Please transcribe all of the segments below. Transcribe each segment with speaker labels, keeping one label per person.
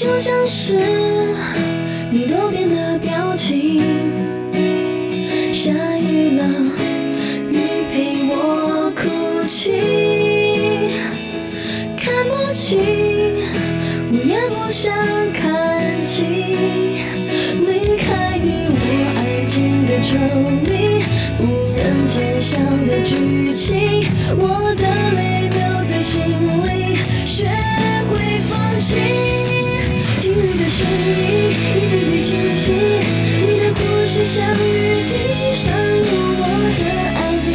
Speaker 1: 就像是你多变的表情。下雨了，你陪我哭泣，看不清，我也不想看清。离开你，我安静的抽离，不人揭晓的剧情。我。像雨滴渗入我的爱里，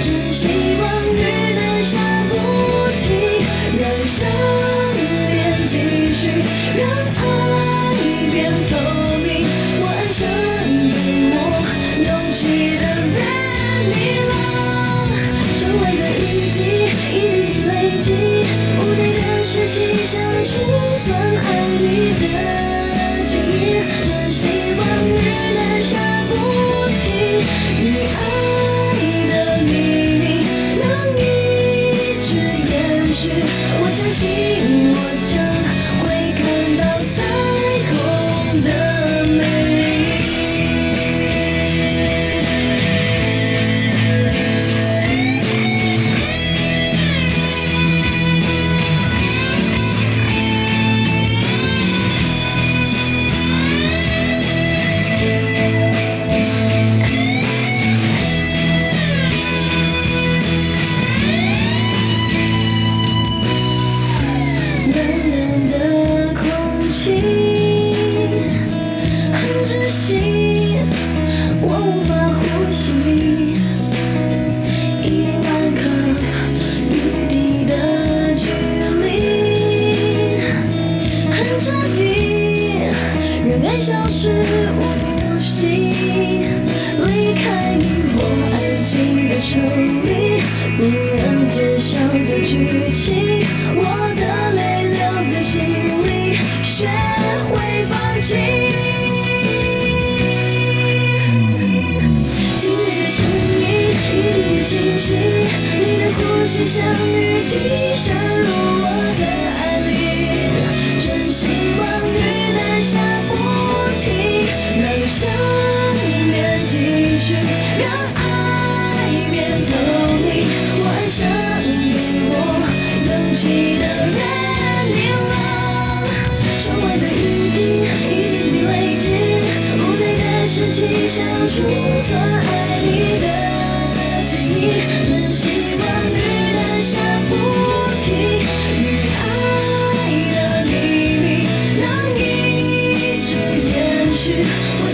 Speaker 1: 真希望雨能下不停，让想念继续，让爱变透明。我爱上给我勇气的人，你了。窗外的雨滴一滴滴累积，无奈的湿气象储窒息，我无法呼吸。一万颗雨滴的距离很彻底，让爱消失无呼吸。离开你，我安静的抽清晰，你的呼吸像雨滴渗入我的爱里，真希望雨能下不停，让想念继续，让爱变透明。我爱上给我勇气的人，你了。窗外的雨滴一滴滴累积，无奈的是气像储存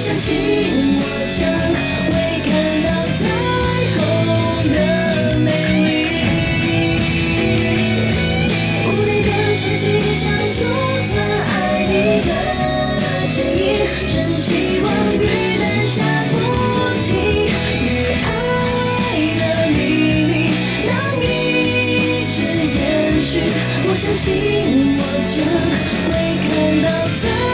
Speaker 1: 相信我将会看到彩虹的美丽无边的世界像储存爱你的记忆真希望雨能下不停雨爱的秘密能一直延续我相信我将会看到彩